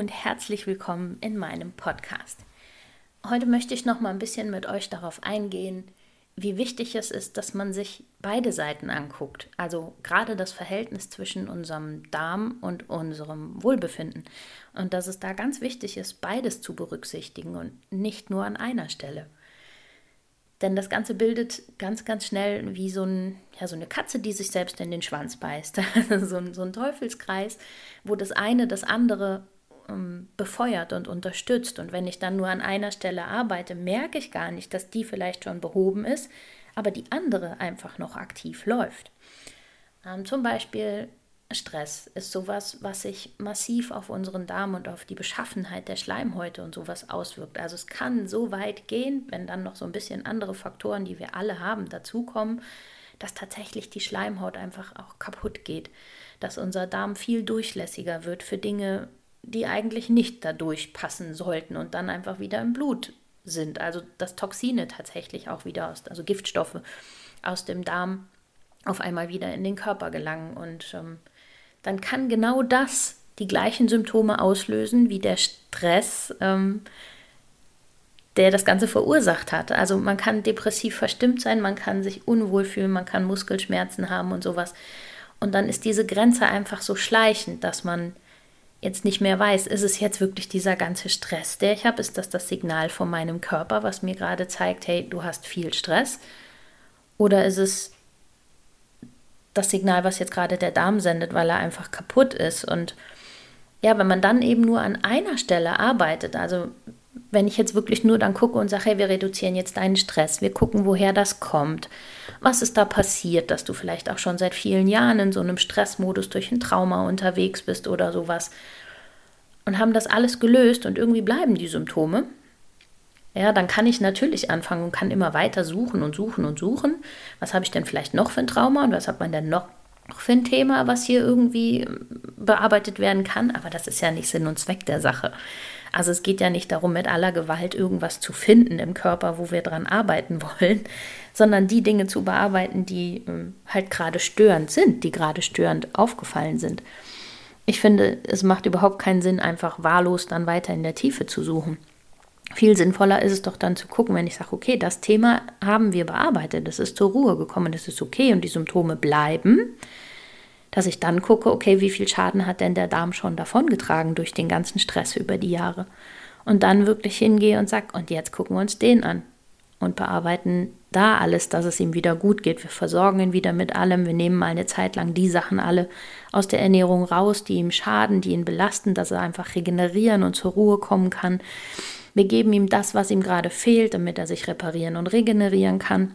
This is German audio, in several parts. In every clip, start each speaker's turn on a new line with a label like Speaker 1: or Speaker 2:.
Speaker 1: Und herzlich willkommen in meinem Podcast. Heute möchte ich noch mal ein bisschen mit euch darauf eingehen, wie wichtig es ist, dass man sich beide Seiten anguckt. Also gerade das Verhältnis zwischen unserem Darm und unserem Wohlbefinden. Und dass es da ganz wichtig ist, beides zu berücksichtigen und nicht nur an einer Stelle. Denn das Ganze bildet ganz, ganz schnell wie so, ein, ja, so eine Katze, die sich selbst in den Schwanz beißt. so, ein, so ein Teufelskreis, wo das eine das andere befeuert und unterstützt. Und wenn ich dann nur an einer Stelle arbeite, merke ich gar nicht, dass die vielleicht schon behoben ist, aber die andere einfach noch aktiv läuft. Ähm, zum Beispiel Stress ist sowas, was sich massiv auf unseren Darm und auf die Beschaffenheit der Schleimhäute und sowas auswirkt. Also es kann so weit gehen, wenn dann noch so ein bisschen andere Faktoren, die wir alle haben, dazukommen, dass tatsächlich die Schleimhaut einfach auch kaputt geht, dass unser Darm viel durchlässiger wird für Dinge, die eigentlich nicht dadurch passen sollten und dann einfach wieder im Blut sind. Also dass Toxine tatsächlich auch wieder aus, also Giftstoffe aus dem Darm auf einmal wieder in den Körper gelangen. Und ähm, dann kann genau das die gleichen Symptome auslösen wie der Stress, ähm, der das Ganze verursacht hat. Also man kann depressiv verstimmt sein, man kann sich unwohl fühlen, man kann Muskelschmerzen haben und sowas. Und dann ist diese Grenze einfach so schleichend, dass man jetzt nicht mehr weiß, ist es jetzt wirklich dieser ganze Stress, der ich habe? Ist das das Signal von meinem Körper, was mir gerade zeigt, hey, du hast viel Stress? Oder ist es das Signal, was jetzt gerade der Darm sendet, weil er einfach kaputt ist? Und ja, wenn man dann eben nur an einer Stelle arbeitet, also wenn ich jetzt wirklich nur dann gucke und sage, hey, wir reduzieren jetzt deinen Stress, wir gucken, woher das kommt, was ist da passiert, dass du vielleicht auch schon seit vielen Jahren in so einem Stressmodus durch ein Trauma unterwegs bist oder sowas und haben das alles gelöst und irgendwie bleiben die Symptome, ja, dann kann ich natürlich anfangen und kann immer weiter suchen und suchen und suchen. Was habe ich denn vielleicht noch für ein Trauma und was hat man denn noch für ein Thema, was hier irgendwie bearbeitet werden kann? Aber das ist ja nicht Sinn und Zweck der Sache. Also es geht ja nicht darum, mit aller Gewalt irgendwas zu finden im Körper, wo wir dran arbeiten wollen, sondern die Dinge zu bearbeiten, die ähm, halt gerade störend sind, die gerade störend aufgefallen sind. Ich finde, es macht überhaupt keinen Sinn, einfach wahllos dann weiter in der Tiefe zu suchen. Viel sinnvoller ist es doch dann zu gucken, wenn ich sage, okay, das Thema haben wir bearbeitet, es ist zur Ruhe gekommen, das ist okay und die Symptome bleiben dass ich dann gucke, okay, wie viel Schaden hat denn der Darm schon davongetragen durch den ganzen Stress über die Jahre? Und dann wirklich hingehe und sage, und jetzt gucken wir uns den an und bearbeiten da alles, dass es ihm wieder gut geht. Wir versorgen ihn wieder mit allem. Wir nehmen mal eine Zeit lang die Sachen alle aus der Ernährung raus, die ihm schaden, die ihn belasten, dass er einfach regenerieren und zur Ruhe kommen kann. Wir geben ihm das, was ihm gerade fehlt, damit er sich reparieren und regenerieren kann.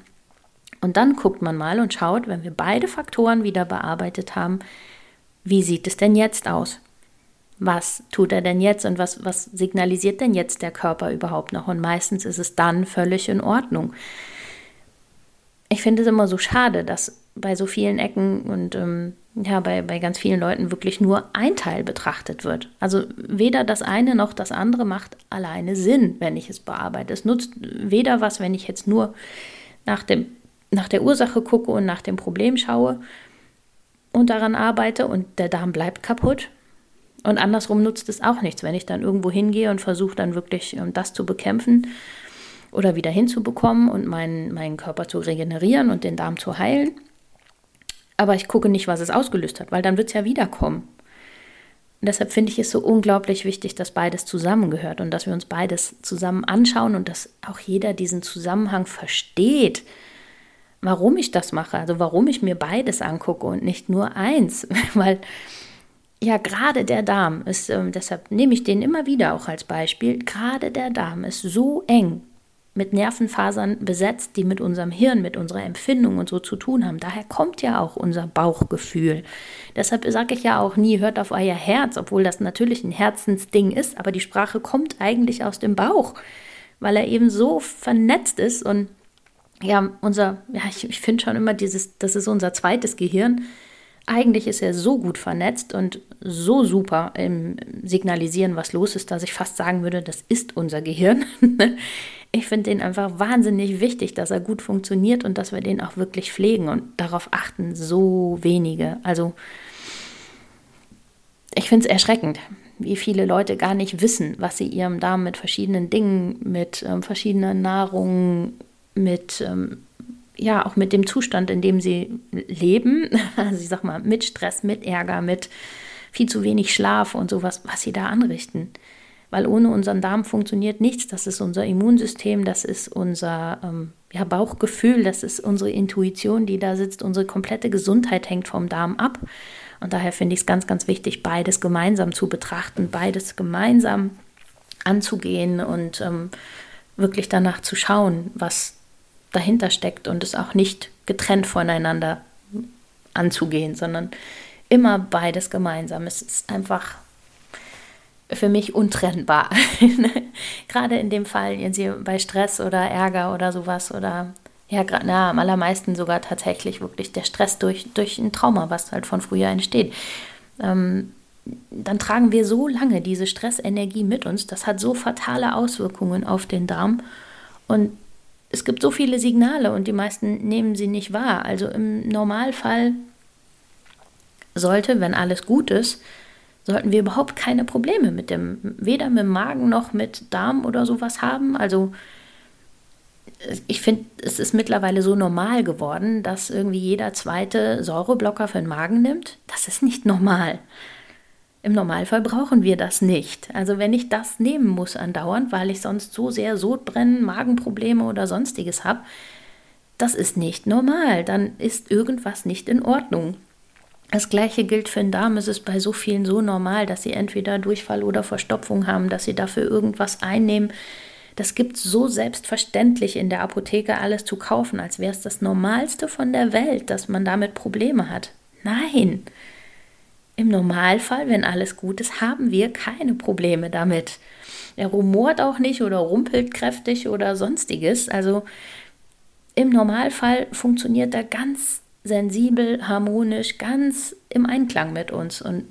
Speaker 1: Und dann guckt man mal und schaut, wenn wir beide Faktoren wieder bearbeitet haben, wie sieht es denn jetzt aus? Was tut er denn jetzt und was, was signalisiert denn jetzt der Körper überhaupt noch? Und meistens ist es dann völlig in Ordnung. Ich finde es immer so schade, dass bei so vielen Ecken und ähm, ja, bei, bei ganz vielen Leuten wirklich nur ein Teil betrachtet wird. Also weder das eine noch das andere macht alleine Sinn, wenn ich es bearbeite. Es nutzt weder was, wenn ich jetzt nur nach dem nach der Ursache gucke und nach dem Problem schaue und daran arbeite und der Darm bleibt kaputt. Und andersrum nutzt es auch nichts, wenn ich dann irgendwo hingehe und versuche dann wirklich ähm, das zu bekämpfen oder wieder hinzubekommen und meinen, meinen Körper zu regenerieren und den Darm zu heilen. Aber ich gucke nicht, was es ausgelöst hat, weil dann wird es ja wiederkommen. Und deshalb finde ich es so unglaublich wichtig, dass beides zusammengehört und dass wir uns beides zusammen anschauen und dass auch jeder diesen Zusammenhang versteht warum ich das mache, also warum ich mir beides angucke und nicht nur eins, weil ja, gerade der Darm ist, äh, deshalb nehme ich den immer wieder auch als Beispiel, gerade der Darm ist so eng mit Nervenfasern besetzt, die mit unserem Hirn, mit unserer Empfindung und so zu tun haben. Daher kommt ja auch unser Bauchgefühl. Deshalb sage ich ja auch nie, hört auf euer Herz, obwohl das natürlich ein Herzensding ist, aber die Sprache kommt eigentlich aus dem Bauch, weil er eben so vernetzt ist und ja, unser, ja, ich, ich finde schon immer dieses, das ist unser zweites Gehirn. Eigentlich ist er so gut vernetzt und so super im Signalisieren, was los ist, dass ich fast sagen würde, das ist unser Gehirn. ich finde den einfach wahnsinnig wichtig, dass er gut funktioniert und dass wir den auch wirklich pflegen und darauf achten so wenige. Also ich finde es erschreckend, wie viele Leute gar nicht wissen, was sie ihrem Darm mit verschiedenen Dingen, mit ähm, verschiedener Nahrung, mit ähm, ja auch mit dem Zustand, in dem sie leben, also ich sag mal mit Stress, mit Ärger, mit viel zu wenig Schlaf und sowas, was sie da anrichten. Weil ohne unseren Darm funktioniert nichts. Das ist unser Immunsystem, das ist unser ähm, ja, Bauchgefühl, das ist unsere Intuition, die da sitzt. Unsere komplette Gesundheit hängt vom Darm ab. Und daher finde ich es ganz, ganz wichtig, beides gemeinsam zu betrachten, beides gemeinsam anzugehen und ähm, wirklich danach zu schauen, was dahinter steckt und es auch nicht getrennt voneinander anzugehen, sondern immer beides gemeinsam. Es ist einfach für mich untrennbar. Gerade in dem Fall, wenn Sie bei Stress oder Ärger oder sowas oder ja, na, am allermeisten sogar tatsächlich wirklich der Stress durch, durch ein Trauma, was halt von früher entsteht. Ähm, dann tragen wir so lange diese Stressenergie mit uns. Das hat so fatale Auswirkungen auf den Darm. Und es gibt so viele Signale und die meisten nehmen sie nicht wahr. Also im Normalfall sollte, wenn alles gut ist, sollten wir überhaupt keine Probleme mit dem, weder mit dem Magen noch mit Darm oder sowas haben. Also ich finde, es ist mittlerweile so normal geworden, dass irgendwie jeder zweite Säureblocker für den Magen nimmt. Das ist nicht normal. Im Normalfall brauchen wir das nicht. Also wenn ich das nehmen muss andauernd, weil ich sonst so sehr Sodbrennen, Magenprobleme oder sonstiges habe, das ist nicht normal. Dann ist irgendwas nicht in Ordnung. Das gleiche gilt für den Darm. Es ist bei so vielen so normal, dass sie entweder Durchfall oder Verstopfung haben, dass sie dafür irgendwas einnehmen. Das gibt so selbstverständlich in der Apotheke alles zu kaufen, als wäre es das Normalste von der Welt, dass man damit Probleme hat. Nein. Im Normalfall, wenn alles gut ist, haben wir keine Probleme damit. Er rumort auch nicht oder rumpelt kräftig oder sonstiges. Also im Normalfall funktioniert er ganz sensibel, harmonisch, ganz im Einklang mit uns. Und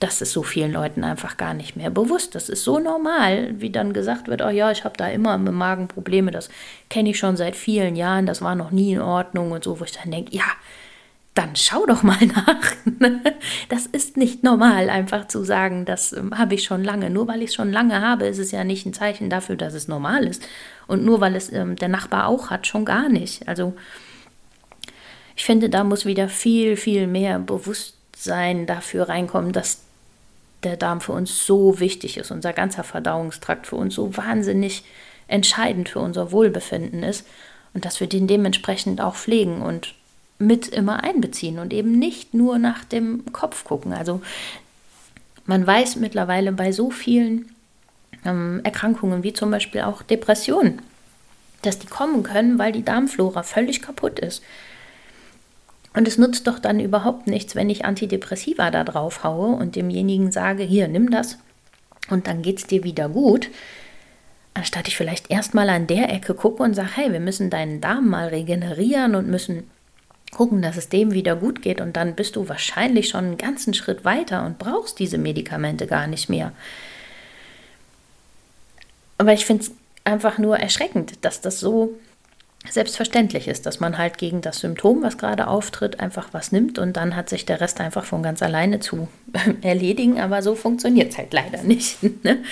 Speaker 1: das ist so vielen Leuten einfach gar nicht mehr bewusst. Das ist so normal, wie dann gesagt wird, oh ja, ich habe da immer mit Magen Probleme, das kenne ich schon seit vielen Jahren, das war noch nie in Ordnung und so, wo ich dann denke, ja, dann schau doch mal nach. Das ist nicht normal, einfach zu sagen, das ähm, habe ich schon lange. Nur weil ich es schon lange habe, ist es ja nicht ein Zeichen dafür, dass es normal ist. Und nur weil es ähm, der Nachbar auch hat, schon gar nicht. Also ich finde, da muss wieder viel, viel mehr Bewusstsein dafür reinkommen, dass der Darm für uns so wichtig ist, unser ganzer Verdauungstrakt für uns so wahnsinnig entscheidend für unser Wohlbefinden ist und dass wir den dementsprechend auch pflegen und mit immer einbeziehen und eben nicht nur nach dem Kopf gucken. Also man weiß mittlerweile bei so vielen ähm, Erkrankungen wie zum Beispiel auch Depressionen, dass die kommen können, weil die Darmflora völlig kaputt ist. Und es nutzt doch dann überhaupt nichts, wenn ich Antidepressiva da drauf haue und demjenigen sage, hier, nimm das und dann geht es dir wieder gut, anstatt ich vielleicht erstmal an der Ecke gucke und sage, hey, wir müssen deinen Darm mal regenerieren und müssen gucken, dass es dem wieder gut geht und dann bist du wahrscheinlich schon einen ganzen Schritt weiter und brauchst diese Medikamente gar nicht mehr. Aber ich finde es einfach nur erschreckend, dass das so selbstverständlich ist, dass man halt gegen das Symptom, was gerade auftritt, einfach was nimmt und dann hat sich der Rest einfach von ganz alleine zu erledigen. Aber so funktioniert es halt leider nicht. Ne?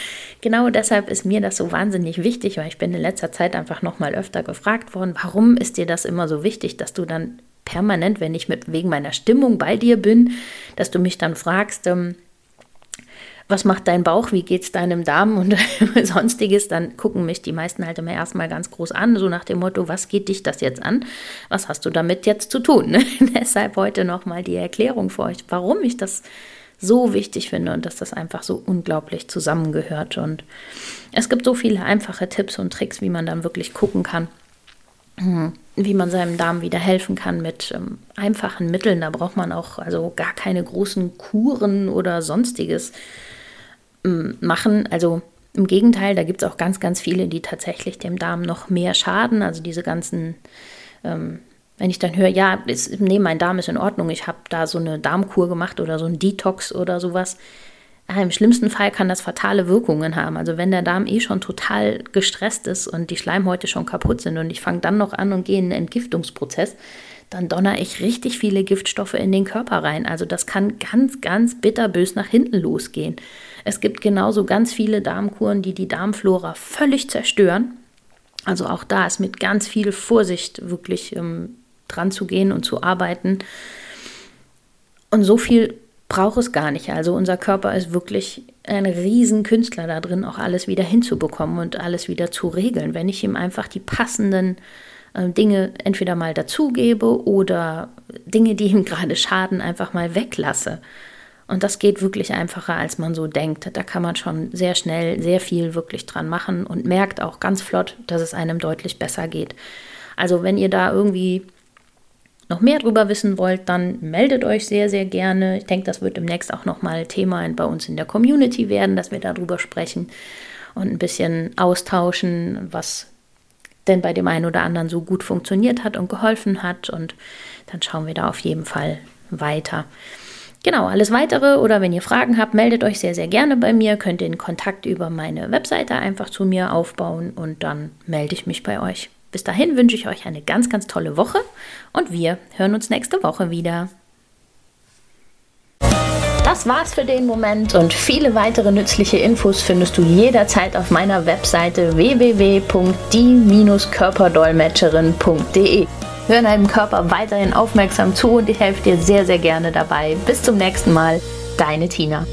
Speaker 1: Genau deshalb ist mir das so wahnsinnig wichtig, weil ich bin in letzter Zeit einfach nochmal öfter gefragt worden, warum ist dir das immer so wichtig, dass du dann permanent, wenn ich mit, wegen meiner Stimmung bei dir bin, dass du mich dann fragst, ähm, was macht dein Bauch, wie geht es deinem Darm und sonstiges, dann gucken mich die meisten halt immer erstmal ganz groß an, so nach dem Motto, was geht dich das jetzt an? Was hast du damit jetzt zu tun? Deshalb heute nochmal die Erklärung für euch, warum ich das so wichtig finde und dass das einfach so unglaublich zusammengehört. Und es gibt so viele einfache Tipps und Tricks, wie man dann wirklich gucken kann, wie man seinem Darm wieder helfen kann mit ähm, einfachen Mitteln. Da braucht man auch also gar keine großen Kuren oder sonstiges ähm, machen. Also im Gegenteil, da gibt es auch ganz, ganz viele, die tatsächlich dem Darm noch mehr schaden. Also diese ganzen ähm, wenn ich dann höre, ja, ist, nee, mein Darm ist in Ordnung, ich habe da so eine Darmkur gemacht oder so ein Detox oder sowas. Ja, Im schlimmsten Fall kann das fatale Wirkungen haben. Also wenn der Darm eh schon total gestresst ist und die Schleimhäute schon kaputt sind und ich fange dann noch an und gehe in einen Entgiftungsprozess, dann donner ich richtig viele Giftstoffe in den Körper rein. Also das kann ganz, ganz bitterbös nach hinten losgehen. Es gibt genauso ganz viele Darmkuren, die die Darmflora völlig zerstören. Also auch da ist mit ganz viel Vorsicht wirklich ähm, dran zu gehen und zu arbeiten. Und so viel braucht es gar nicht. Also unser Körper ist wirklich ein Riesenkünstler da drin, auch alles wieder hinzubekommen und alles wieder zu regeln. Wenn ich ihm einfach die passenden äh, Dinge entweder mal dazugebe oder Dinge, die ihm gerade schaden, einfach mal weglasse. Und das geht wirklich einfacher, als man so denkt. Da kann man schon sehr schnell sehr viel wirklich dran machen und merkt auch ganz flott, dass es einem deutlich besser geht. Also wenn ihr da irgendwie noch mehr drüber wissen wollt, dann meldet euch sehr, sehr gerne. Ich denke, das wird demnächst auch nochmal Thema bei uns in der Community werden, dass wir darüber sprechen und ein bisschen austauschen, was denn bei dem einen oder anderen so gut funktioniert hat und geholfen hat. Und dann schauen wir da auf jeden Fall weiter. Genau, alles weitere oder wenn ihr Fragen habt, meldet euch sehr, sehr gerne bei mir. Könnt den Kontakt über meine Webseite einfach zu mir aufbauen und dann melde ich mich bei euch. Bis dahin wünsche ich euch eine ganz, ganz tolle Woche und wir hören uns nächste Woche wieder. Das war's für den Moment und viele weitere nützliche Infos findest du jederzeit auf meiner Webseite www.die-körperdolmetscherin.de. Hör deinem Körper weiterhin aufmerksam zu und ich helfe dir sehr, sehr gerne dabei. Bis zum nächsten Mal, deine Tina.